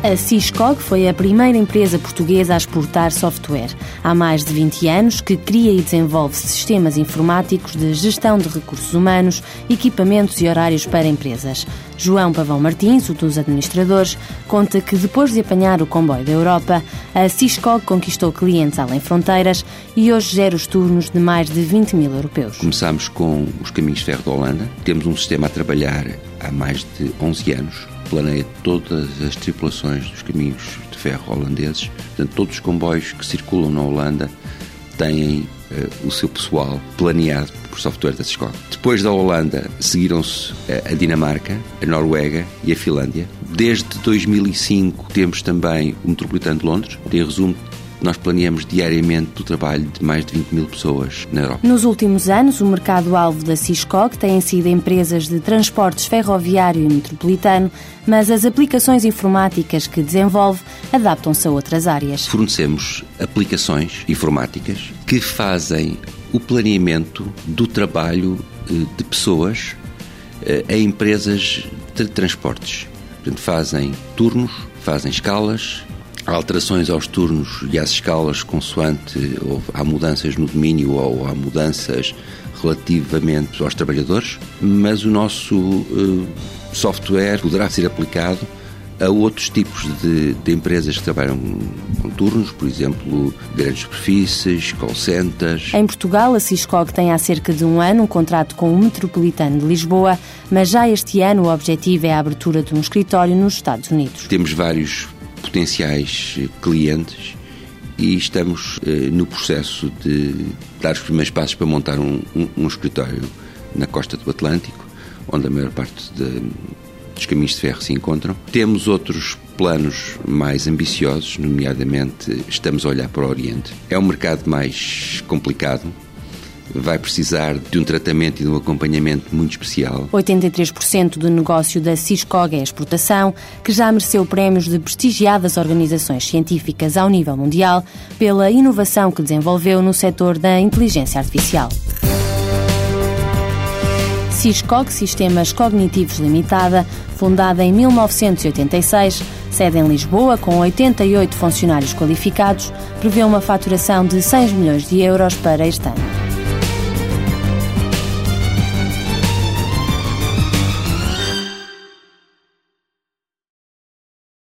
A Ciscog foi a primeira empresa portuguesa a exportar software. Há mais de 20 anos que cria e desenvolve sistemas informáticos de gestão de recursos humanos, equipamentos e horários para empresas. João Pavão Martins, um dos administradores, conta que depois de apanhar o comboio da Europa, a Ciscog conquistou clientes além fronteiras e hoje gera os turnos de mais de 20 mil europeus. Começamos com os caminhos de ferro da Holanda. Temos um sistema a trabalhar há mais de 11 anos planeia todas as tripulações dos caminhos de ferro holandeses. Portanto, todos os comboios que circulam na Holanda têm uh, o seu pessoal planeado por software da Cisco. Depois da Holanda, seguiram-se eh, a Dinamarca, a Noruega e a Finlândia. Desde 2005 temos também o Metropolitano de Londres. Em resumo, nós planeamos diariamente o trabalho de mais de 20 mil pessoas na Europa. Nos últimos anos, o mercado-alvo da Ciscoc tem sido empresas de transportes ferroviário e metropolitano, mas as aplicações informáticas que desenvolve adaptam-se a outras áreas. Fornecemos aplicações informáticas que fazem o planeamento do trabalho eh, de pessoas eh, em empresas de transportes. Portanto, fazem turnos, fazem escalas, Há alterações aos turnos e às escalas consoante ou há mudanças no domínio ou há mudanças relativamente aos trabalhadores, mas o nosso uh, software poderá ser aplicado a outros tipos de, de, empresas que trabalham com turnos, por exemplo, grandes superfícies, call centers. Em Portugal, a Ciscog tem há cerca de um ano um contrato com o Metropolitano de Lisboa, mas já este ano o objetivo é a abertura de um escritório nos Estados Unidos. Temos vários potenciais clientes e estamos eh, no processo de dar os primeiros passos para montar um, um, um escritório na costa do Atlântico, onde a maior parte de, dos caminhos de ferro se encontram. Temos outros planos mais ambiciosos, nomeadamente estamos a olhar para o Oriente. É um mercado mais complicado, vai precisar de um tratamento e de um acompanhamento muito especial. 83% do negócio da Ciscog é exportação, que já mereceu prémios de prestigiadas organizações científicas ao nível mundial pela inovação que desenvolveu no setor da inteligência artificial. Ciscog Sistemas Cognitivos Limitada, fundada em 1986, sede em Lisboa, com 88 funcionários qualificados, prevê uma faturação de 6 milhões de euros para este ano.